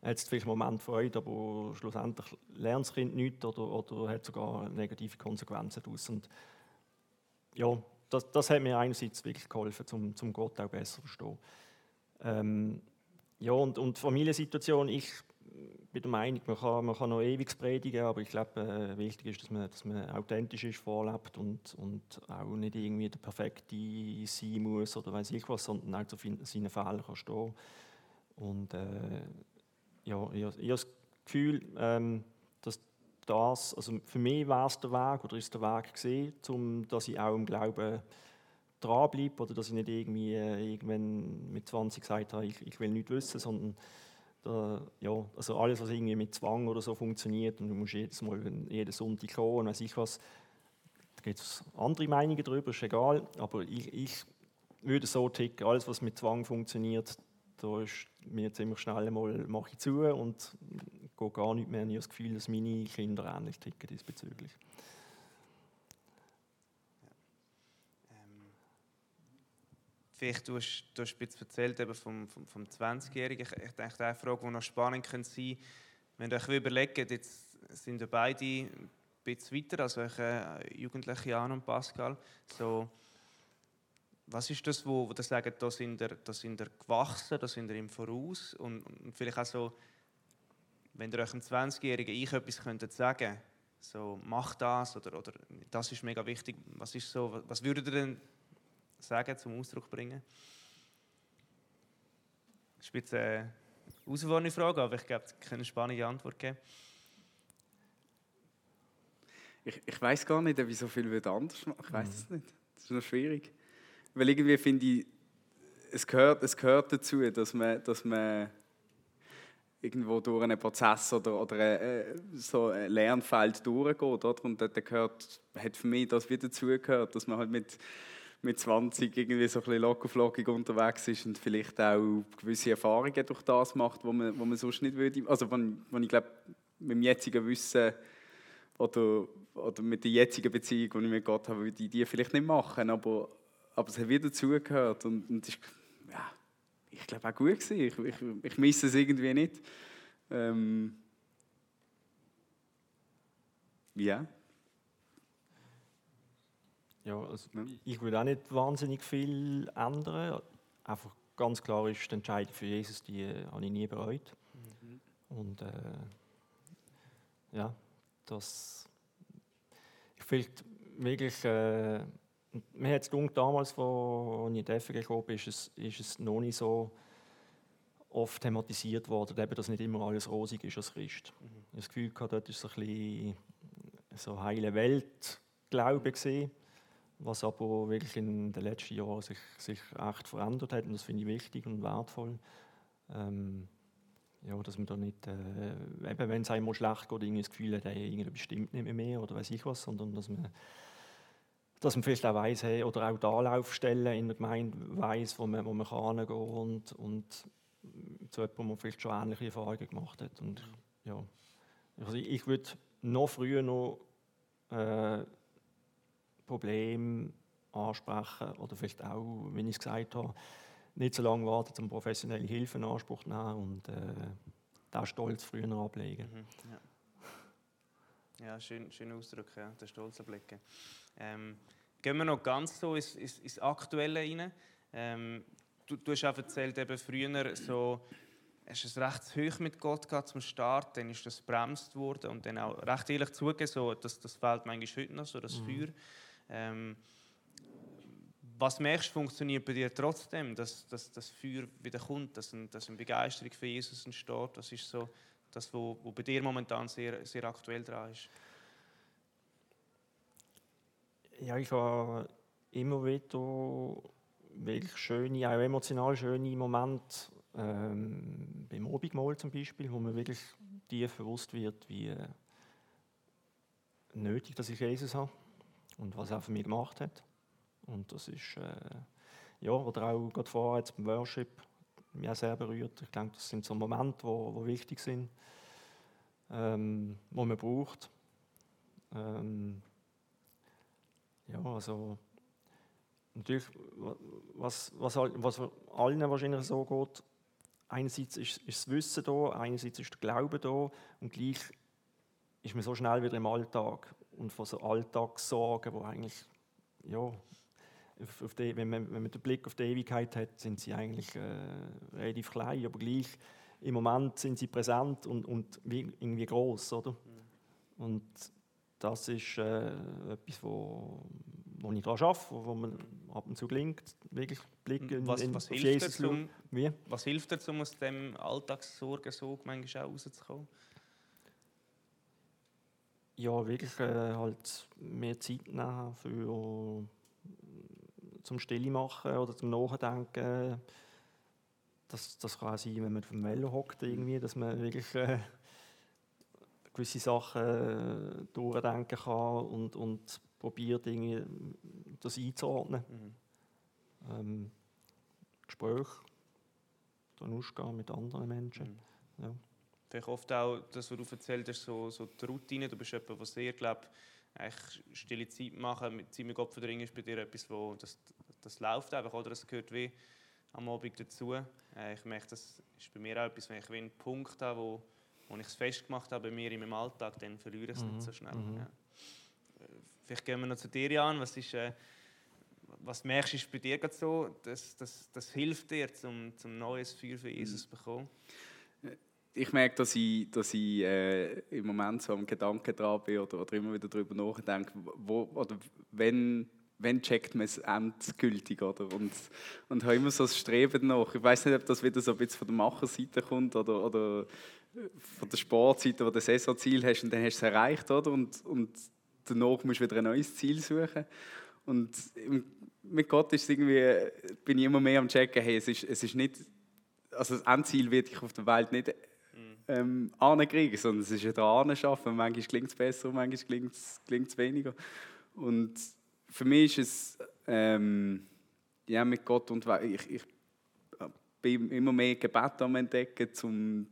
hat es vielleicht einen Moment Freude, aber schlussendlich lernt das Kind nichts oder, oder hat sogar negative Konsequenzen daraus. Ja, das, das hat mir einerseits wirklich geholfen, um zum Gott auch besser zu verstehen. Ähm, ja, und, und Familiensituation, ich bin der Meinung, man kann, man kann noch ewig predigen, aber ich glaube, äh, wichtig ist, dass man, dass man authentisch ist, vorlebt und, und auch nicht irgendwie der Perfekte sein muss oder weiß ich was, sondern auch zu seinen Fehlern kann stehen. Und äh, ja, ich, ich habe das Gefühl, ähm, das, also für mich war es der Weg oder ist der Weg gesehen, um, dass ich auch im Glauben dranbleibe oder dass ich nicht irgendwie äh, irgendwann mit 20 gesagt habe, ich, ich will nichts wissen, sondern da, ja, also alles, was irgendwie mit Zwang oder so funktioniert und du musst jedes Mal jeden Sonntag kommen und ich was, da gibt es andere Meinungen darüber, ist egal, aber ich, ich würde so ticken, alles, was mit Zwang funktioniert, da ist mir ziemlich schnell mal mache ich zu und gehe gar nicht mehr. Ich habe das Gefühl, dass meine Kinder ähnlich ticken diesbezüglich. Vielleicht, du hast, du hast ein bisschen erzählt eben vom, vom, vom 20-Jährigen. Ich, ich denke, eine Frage, die noch spannend könnte sein wenn ihr euch überlegt, jetzt sind wir beide ein bisschen weiter als eure Jugendliche Jan und Pascal. So, was ist das, wo, wo ihr sagt, da sind ihr, da sind ihr gewachsen, da sind ihr im Voraus? Und, und vielleicht auch so, wenn ihr euch einem 20-Jährigen ich etwas könntet sagen so, mach das oder, oder das ist mega wichtig. Was, ist so, was würdet ihr denn sagen, zum Ausdruck bringen? Das ist jetzt eine herausfordernde Frage, aber ich glaube, es kann eine spannende Antwort geben. Ich, ich weiß gar nicht, ob ich so viel anders machen Ich weiß es mhm. nicht. Das ist noch schwierig. Weil irgendwie finde ich, es gehört, es gehört dazu, dass man, dass man irgendwo durch einen Prozess oder, oder äh, so ein Lernfeld durchgeht. Oder? Und dort gehört, hat für mich das wieder dazugehört, dass man halt mit, mit 20 irgendwie so ein bisschen unterwegs ist und vielleicht auch gewisse Erfahrungen durch das macht, wo man, wo man sonst nicht würde. Also, wenn, wenn ich glaube, mit dem jetzigen Wissen oder, oder mit der jetzigen Beziehung, die ich mit Gott habe, würde ich die vielleicht nicht machen, aber, aber es hat wieder dazugehört und, und ist, ich glaube auch gut gewesen. Ich, ich, ich misse es irgendwie nicht. Ähm, ja. Ja, also ich würde auch nicht wahnsinnig viel ändern. Einfach ganz klar ist die Entscheidung für Jesus, die äh, habe ich nie bereut. Mhm. Und äh, ja, das ich finde wirklich, äh, mir hat es damals, als ich in die FG gekommen bin, ist es, ist es noch nicht so oft thematisiert worden, eben, dass nicht immer alles rosig ist als Christ. Mhm. Ich habe das Gefühl, gehabt, dort ist so ein bisschen so heile Welt Glaube gesehen, was aber wirklich in den letzten Jahren sich, sich echt verändert hat und das finde ich wichtig und wertvoll. Ähm, ja, dass man da nicht, äh, eben wenn es einem schlecht geht, irgendwie das Gefühl hat, hey, irgendwie bestimmt nicht mehr oder weiß ich was, sondern dass man, dass man vielleicht auch weiss, hey, oder auch die Anlaufstellen in der Gemeinde weiss, wo man, wo man kann und, und zu jemandem, der vielleicht schon ähnliche Erfahrungen gemacht hat. Und, ja. also ich, ich würde noch früher noch äh, Probleme ansprechen oder vielleicht auch, wenn ich es gesagt habe, nicht so lange warten, um professionelle Hilfe in Anspruch zu nehmen und äh, den Stolz früher ablegen. Mhm, ja. Ja, schön, schöner Ausdruck, ja, den Stolz ablegen. Ähm, gehen wir noch ganz so ins, ins, ins Aktuelle rein. Ähm, du, du hast auch erzählt, eben früher so, hast es recht hoch mit Gott gehabt zum Start, dann ist das bremst worden und dann auch recht ehrlich zugegeben, so, dass das fehlt manchmal heute noch, so das mhm. Feuer. Ähm, was merkst du, funktioniert bei dir trotzdem, dass, dass das Feuer wieder kommt, dass, ein, dass eine Begeisterung für Jesus entsteht? Das ist so das, was bei dir momentan sehr, sehr aktuell dran ist. Ja, ich habe immer wieder wirklich schöne, auch emotional schöne Momente ähm, beim Obigmal zum Beispiel, wo man wirklich tief bewusst wird, wie nötig, dass ich Jesus habe und was er für mich gemacht hat. Und das ist, äh, ja, oder auch gerade vorher jetzt beim Worship, mich auch sehr berührt. Ich denke, das sind so Momente, wo, wo wichtig sind, ähm, wo man braucht. Ähm, ja, also natürlich, was, was, was allen wahrscheinlich so geht, einerseits ist, ist das Wissen da, einerseits ist der Glaube da und gleich ist man so schnell wieder im Alltag und von so Alltagssorgen, wo eigentlich ja, auf die, wenn, man, wenn man den Blick auf die Ewigkeit hat, sind sie eigentlich äh, relativ klein, aber gleich im Moment sind sie präsent und, und irgendwie groß, oder? Mhm. Und das ist äh, etwas, wo, wo ich daran arbeite, wo, wo man ab und zu gelingt, wirklich Blick in, was, in, was hilft Jesus dir, um, Wie? Was hilft dir, um aus dem Alltagssorgensog manchmal auch rauszukommen? Ja, wirklich äh, halt mehr Zeit nehmen für zum Stille machen oder zum Nachdenken. Das, das kann auch sein, wenn man auf dem Velo hockt, irgendwie, dass man wirklich äh, gewisse Sachen äh, durchdenken kann und, und probiert, irgendwie das einzuordnen. Mhm. Ähm, Gespräch, dann ausgehen mit anderen Menschen. Mhm. Ja. Vielleicht oft auch das, was du erzählt hast, so, so die Routine. Du bist jemand, der sehr, glaube eigentlich stille Zeit machen, mit Zeit mit Gott verdringen, ist bei dir etwas, wo das, das läuft einfach, oder? Es gehört wie am Abend dazu. Äh, ich merke, das ist bei mir auch etwas, wenn ich einen Punkt habe, wo, wo ich es festgemacht habe bei mir in meinem Alltag, dann verliere ich es mhm. nicht so schnell. Mhm. Ja. Äh, vielleicht gehen wir noch zu dir an. Was, ist, äh, was merkst du, ist bei dir gerade so, dass das, das hilft dir, um zum neues Feuer für Jesus zu bekommen? Ich merke, dass ich, dass ich äh, im Moment so am Gedanken dran bin oder, oder immer wieder darüber nachdenke, wo, oder wenn, wenn checkt man es endgültig, oder? Und, und habe immer so das Streben nach. Ich weiß nicht, ob das wieder so ein bisschen von der Macherseite kommt oder, oder von der Sportseite, wo du ein Saisonziel hast und dann hast du es erreicht, oder? Und, und danach musst du wieder ein neues Ziel suchen. Und mit Gott ist irgendwie, bin ich immer mehr am checken, hey, es ist, es ist nicht, also das Endziel wird ich auf der Welt nicht ähm, ankriegen, sondern es ist ja da anschaffen. Manchmal klingt es besser, manchmal klingt es weniger. Und für mich ist es ähm, ja, mit Gott und ich, ich bin immer mehr Gebet am entdecken, zum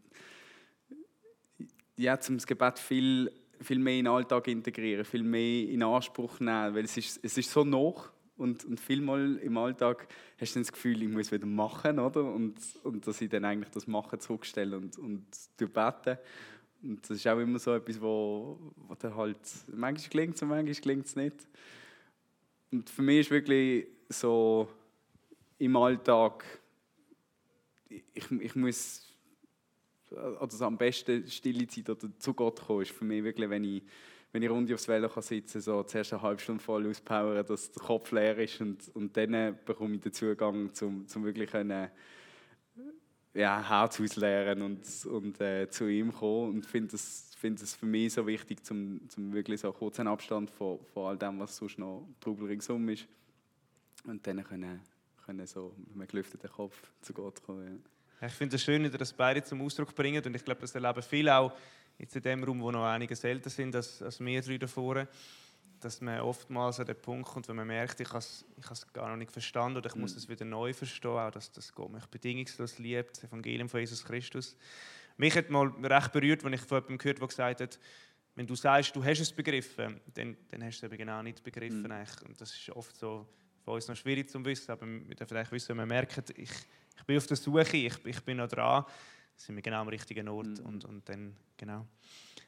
ja, zum das Gebet viel, viel mehr in den Alltag integrieren, viel mehr in Anspruch nehmen, weil es ist, es ist so noch und, und vielmal im Alltag hast du das Gefühl, ich muss wieder machen, oder? Und, und dass ich dann eigentlich das Machen zurückstelle und, und bete. Und das ist auch immer so etwas, wo, wo dann halt, manchmal gelingt es und manchmal gelingt es nicht. Und für mich ist wirklich so im Alltag, ich, ich muss, also am besten stille Zeit oder zu Gott kommen, ist für mich wirklich, wenn ich wenn ich rund aufs Velo kann sitzen so zuerst eine halbe Stunde voll auspowern, dass der Kopf leer ist und, und dann bekomme ich den Zugang zum, zum wirklich können, ja, Herz ausleeren und, und äh, zu ihm kommen und finde es find für mich so wichtig, zum, zum wirklich so kurzen Abstand von, von all dem, was sonst noch Trubel ringsum ist und dann können, können so mit einem gelüfteten Kopf zu Gott kommen. Ja. Ich finde es schön, dass das beide zum Ausdruck bringen und ich glaube, das erleben viele auch jetzt in dem Raum, wo noch einige älter sind als, als wir drei davor, dass man oftmals an den Punkt kommt, wenn man merkt, ich habe es ich gar noch nicht verstanden oder ich muss mhm. es wieder neu verstehen, auch dass das Gott mich bedingungslos liebt, das Evangelium von Jesus Christus. Mich hat mal recht berührt, wenn ich von jemandem gehört habe, der gesagt hat, wenn du sagst, du hast es begriffen, dann, dann hast du es eben genau nicht begriffen. Mhm. Und das ist oft so für uns noch schwierig zu wissen, aber wir dürfen vielleicht wissen, wenn wir merken, ich, ich bin auf der Suche, ich, ich bin noch dran, sind wir genau am richtigen Ort mhm. und, und dann, genau.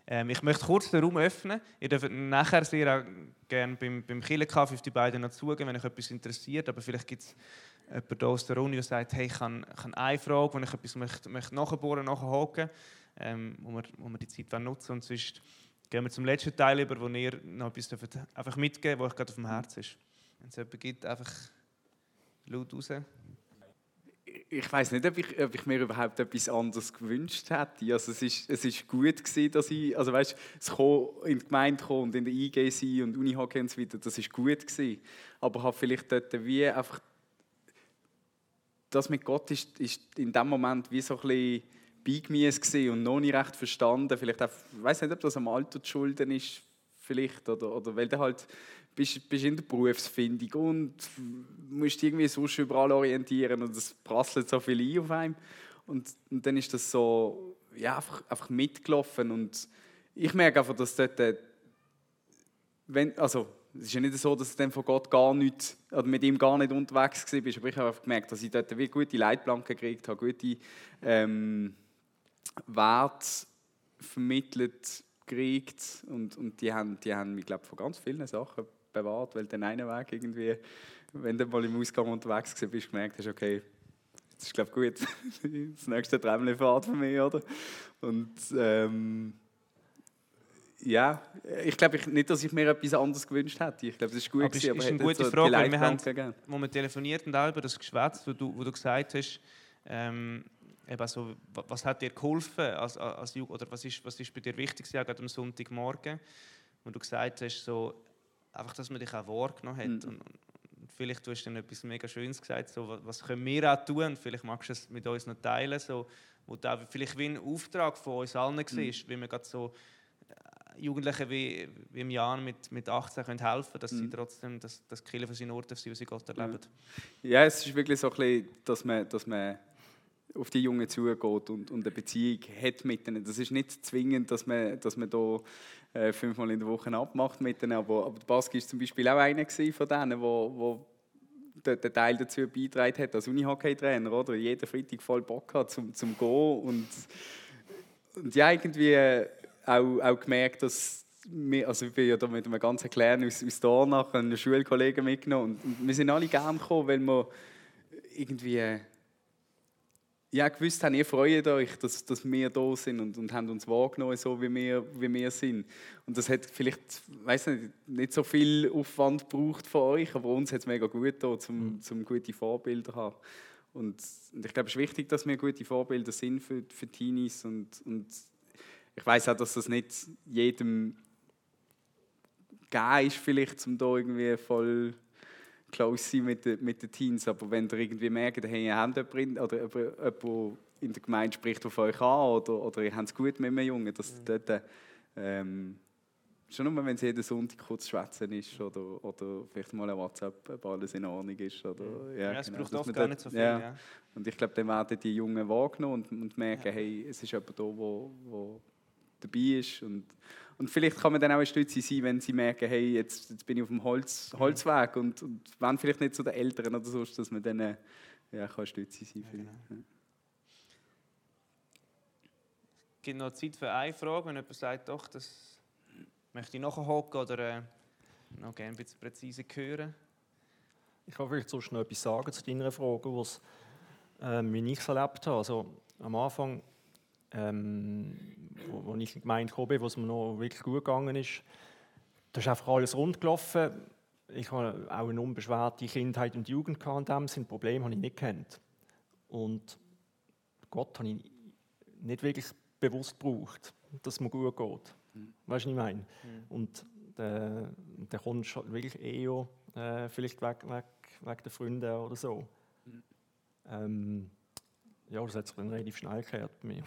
Ähm, ich möchte kurz den Raum öffnen. Ihr dürft nachher sehr gerne beim, beim Killenkaffee auf die beiden noch zugehen, wenn euch etwas interessiert, aber vielleicht gibt es jemanden hier aus der Uni, der sagt, hey, ich habe, ich habe eine Frage, wo ich etwas möchte, möchte nachbohren, nachhaken, ähm, wo, wir, wo wir die Zeit nutzen und sonst gehen wir zum letzten Teil über, wo ihr noch etwas dürft einfach mitgeben was euch gerade auf dem Herzen ist. Wenn es jemanden gibt, einfach laut raus ich weiß nicht, ob ich, ob ich, mir überhaupt etwas anderes gewünscht hätte. Also es ist, es ist gut gewesen, dass ich, also weißt, es in die Gemeinde kommen und in der IG sein und Unihockey und so weiter, das ist gut gewesen. Aber habe vielleicht dort wie einfach, das mit Gott ist, ist in dem Moment wie so ein bisschen beigemäß und noch nicht recht verstanden. Vielleicht auch, ich weiß nicht, ob das am Alter zu schulden ist, vielleicht, oder, oder weil der halt bist, bist in der Berufsfindung und musst dich irgendwie sonst überall orientieren und es prasselt so viel ein auf einem. Und, und dann ist das so ja, einfach, einfach mitgelaufen und ich merke einfach, dass dort, äh, wenn, also es ist ja nicht so, dass du dann von Gott gar nicht, oder mit ihm gar nicht unterwegs bist, aber ich habe einfach gemerkt, dass ich dort wie gute Leitplanken gekriegt habe, gute ähm, Werte vermittelt gekriegt und, und die haben, die haben mich, glaube von ganz vielen Sachen bewahrt, weil den einen Weg irgendwie, wenn du mal im Ausgang unterwegs bist, gemerkt hast, okay, das ist glaube gut, das nächste Träumle-Fahrt für mich, oder? Und ähm, ja, ich glaube nicht, dass ich mir etwas anderes gewünscht hätte. Ich glaube, das ist gut. Aber gewesen, aber ist eine gute so Frage, weil wir haben, gegeben. wo wir telefoniert und auch über das Geschwätz, wo du, wo du gesagt hast, ähm, eben so, was hat dir geholfen als, als Jugend, oder was ist, was ist bei dir wichtig, gerade am Sonntagmorgen, wo du gesagt hast, so, einfach, dass man dich auch wahrgenommen hat. Mhm. Und, und, vielleicht hast du dann etwas mega Schönes gesagt, so, was können wir auch tun, und vielleicht magst du es mit uns noch teilen, so, wo da vielleicht wie ein Auftrag von uns allen war, mhm. wie wir gerade so äh, Jugendlichen wie, wie im Jahr mit, mit 18 können helfen dass mhm. sie trotzdem das, das Killen von seinen Orten, sie Gott erleben. Ja, es ist wirklich so ein bisschen, dass man, dass man auf die Jungen zugeht und, und eine Beziehung hat mit ihnen. Das ist nicht zwingend, dass man, dass man da äh, fünfmal in der Woche abmacht mit ihnen, aber, aber Baski war zum Beispiel auch einer von denen, wo, wo der, der Teil dazu beigetragen hat, als Unihockey-Trainer, oder? Jeden Freitag voll Bock hat zum, zum Gehen und, und ja, irgendwie auch, auch gemerkt, dass wir, also ich bin ja da mit einem ganzen Clan aus, aus Dornach, einen Schulkollegen mitgenommen und, wir sind alle gerne gekommen, weil wir irgendwie ja, gewusst haben, ihr freut euch, dass, dass wir da sind und, und haben uns wahrgenommen, so wie wir, wie wir sind. Und das hat vielleicht, weiß nicht, nicht so viel Aufwand gebraucht von euch, aber uns hat es mega gut getan, um, mhm. um gute Vorbilder zu haben. Und, und, ich glaube, es ist wichtig, dass wir gute Vorbilder sind für, für Teenies und, und ich weiß auch, dass das nicht jedem gegeben ist, vielleicht, um da irgendwie voll close sein mit den, mit den Teens. Aber wenn ihr irgendwie merkt, hey, ihr habt jemanden, oder jemand, in der Gemeinde spricht auf euch an, oder, oder ihr habt es gut mit einem Jungen, dass mhm. dort, ähm, schon nur, wenn es jeden Sonntag kurz schwätzen ist, oder, oder vielleicht mal ein WhatsApp, ob alles in Ordnung ist. Oder, mhm. ja, ja, es genau, braucht oft gar nicht so viel. Ja. ja. Und ich glaube, dann werden die Jungen wahrgenommen und, und merken, ja. hey, es ist jemand da, wo, wo dabei ist. Und, und vielleicht kann man dann auch ein Stütze sein, wenn sie merken, hey, jetzt, jetzt bin ich auf dem Holz, Holzweg und, und wenn vielleicht nicht zu den Eltern oder so, dass man dann äh, ja, kann Stütze sein kann. Ja, genau. Es gibt noch Zeit für eine Frage, wenn jemand sagt, doch, das möchte ich nachhocken oder äh, noch gerne ein bisschen präziser hören. Ich kann vielleicht sonst noch etwas sagen zu deiner Frage, was äh, ich so erlebt habe. Also, am Anfang ähm, wo, wo ich in die Gemeinde gekommen bin, wo es mir noch wirklich gut gegangen ist. Da ist einfach alles rund gelaufen. Ich habe auch eine unbeschwerte Kindheit und Jugend gehabt. Dem Sinne. Probleme habe ich nicht kennt. Und Gott habe ich nicht wirklich bewusst gebraucht, dass es mir gut geht. Mhm. Weißt du, was ich meine? Mhm. Und dann da kommst du wirklich eher äh, vielleicht weg, weg, weg der Freunde oder so. Mhm. Ähm, ja, das hat sich dann relativ schnell gekehrt bei mir.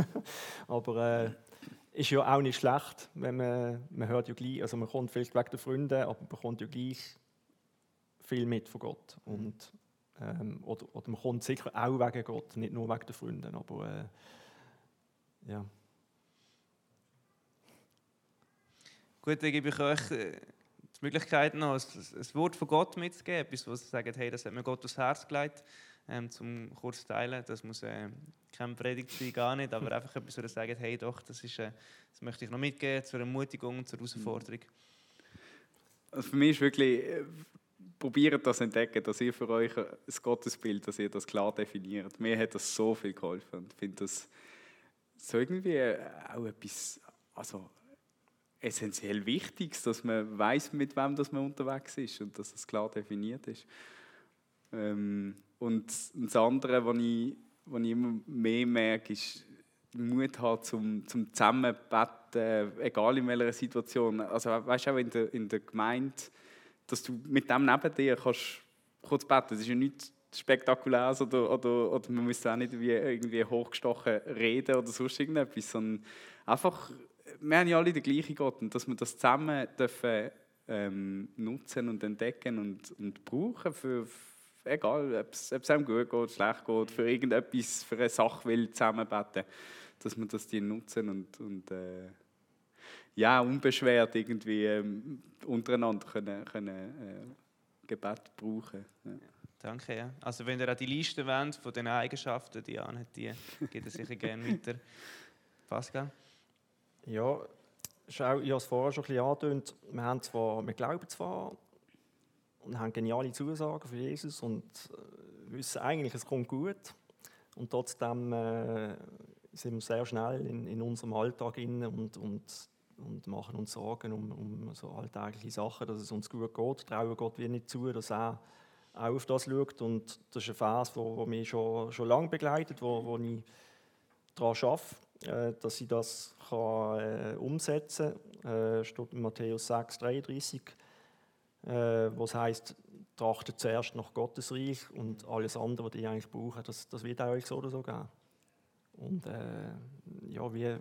aber äh, ist ja auch nicht schlecht, wenn man, man hört ja gleich, also man kommt vielleicht wegen der Freunde, aber man bekommt ja gleich viel mit von Gott. Und, ähm, oder, oder man kommt sicher auch wegen Gott, nicht nur wegen der Freunde, aber äh, ja. Gut, dann gebe ich euch äh, die Möglichkeit noch, ein, ein Wort von Gott mitzugeben, etwas, wo sie sagen, hey, das hat mir Gott aufs Herz gelegt ähm, zum kurz teilen. Das muss äh, keine Predigt sein, gar nicht, aber einfach etwas, wo ihr sagt, hey doch, das, ist, äh, das möchte ich noch mitgeben zur Ermutigung, zur Herausforderung. Also für mich ist wirklich, äh, probiert das entdecken, dass ihr für euch das Gottesbild, dass ihr das klar definiert. Mir hat das so viel geholfen und ich finde das so irgendwie äh, auch etwas, also essentiell Wichtiges, dass man weiß, mit wem das man unterwegs ist und dass das klar definiert ist. Ähm, und das andere, was ich, was ich immer mehr merke, ist Mut haben zum, zum Zusammenbetten, egal in welcher Situation. Also weißt du auch in der, in der Gemeinde, dass du mit dem neben dir kannst kurz beten. Das ist ja nichts Spektakuläres oder, oder, oder man muss auch nicht wie irgendwie hochgestochen reden oder sonst irgendetwas, sondern einfach, wir haben ja alle den gleichen Gott und dass wir das zusammen dürfen, ähm, nutzen und entdecken und, und brauchen für, egal ob es, einem gut geht, schlecht geht, für irgendetwas, für eine Sache will zusammenbeten, dass wir das die nutzen und, und äh, ja, unbeschwert irgendwie ähm, untereinander können, können äh, Gebet brauchen. Ja. Danke, ja. Also wenn ihr auch die Liste wollt von den Eigenschaften, die Jan hat, die geht ihr sicher gerne weiter. Pascal? Ja, schau, ich habe es vorher schon ein bisschen angedeutet. Wir, haben zwar, wir glauben zwar und haben geniale Zusagen für Jesus und äh, wissen eigentlich, es kommt gut. Und trotzdem äh, sind wir sehr schnell in, in unserem Alltag in und, und, und machen uns Sorgen um, um so alltägliche Sachen, dass es uns gut geht. Trauen Gott wie nicht zu, dass er auch auf das schaut. Und das ist ein Vers, der mich schon, schon lange begleitet, wo, wo ich daran arbeite, äh, dass ich das kann, äh, umsetzen kann. Äh, steht in Matthäus 6, 33 äh, wo es heißt, trachtet zuerst nach Gottes Reich und alles andere, was ihr eigentlich braucht, das, das wird euch so oder so geben. Und äh, ja, wie,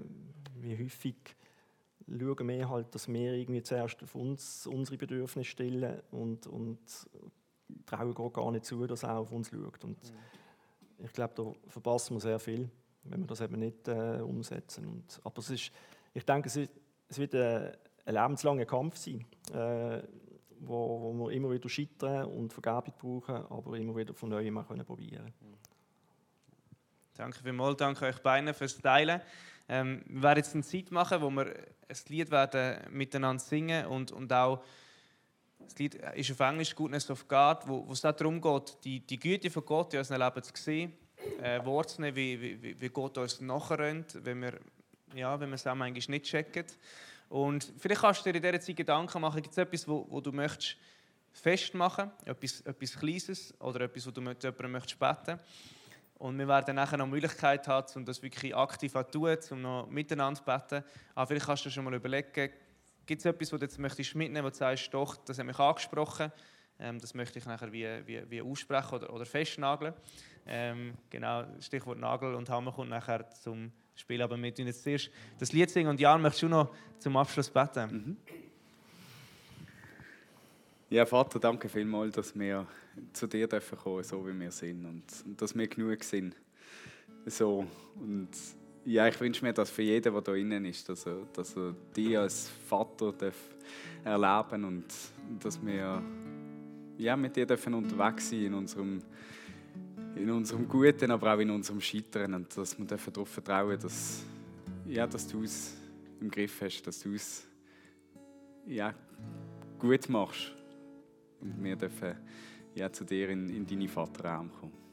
wie häufig schauen wir halt, dass wir irgendwie zuerst auf uns unsere Bedürfnisse stillen und, und trauen Gott gar nicht zu, dass er auf uns schaut. Und mhm. ich glaube, da verpassen wir sehr viel, wenn wir das eben nicht äh, umsetzen. Und, aber es ist, ich denke, es, ist, es wird ein, ein lebenslanger Kampf sein. Äh, wo, wo wir immer wieder scheitern und Vergebung brauchen, aber immer wieder von neuem mal probieren können. Danke vielmals, danke euch beiden fürs Teilen. Ähm, wir werden jetzt eine Zeit machen, wo wir ein Lied werden miteinander singen und, und auch das Lied ist auf Englisch Goodness of God, wo, wo es darum geht, die, die Güte von Gott in unserem Leben zu sehen, äh, wahrzunehmen, wie, wie, wie Gott uns nachrennt, wenn wir, ja, wenn wir es auch manchmal nicht checken. Und vielleicht kannst du dir in dieser Zeit Gedanken machen, gibt es etwas, wo, wo du möchtest festmachen, etwas, etwas Kleines oder etwas, wo du mit jemandem möchtest beten und wir werden nachher noch die Möglichkeit haben, um das wirklich aktiv zu tun, um noch miteinander zu beten. Aber vielleicht kannst du schon mal überlegen, Gibt es etwas, was du jetzt möchtest mitnehmen möchtest, wo du sagst, doch, das hat mich angesprochen, ähm, das möchte ich nachher wie, wie, wie aussprechen oder, oder festnageln? Ähm, genau, Stichwort Nagel und Hammer kommt nachher zum Spiel, aber wir tun jetzt zuerst das Lied singen und Jan, möchtest du noch zum Abschluss beten? Mhm. Ja, Vater, danke vielmals, dass wir zu dir dürfen kommen, so wie wir sind und, und dass wir genug sind. So. Und ja, ich wünsche mir das für jeden, der da innen ist, dass er, dass er dich als Vater darf erleben und dass wir ja, mit dir dürfen unterwegs sein in unserem, in unserem Guten, aber auch in unserem Scheitern und dass wir darauf vertrauen, dass, ja, dass du es im Griff hast, dass du es ja, gut machst und wir dürfen ja, zu dir in, in deine Vaterraum kommen.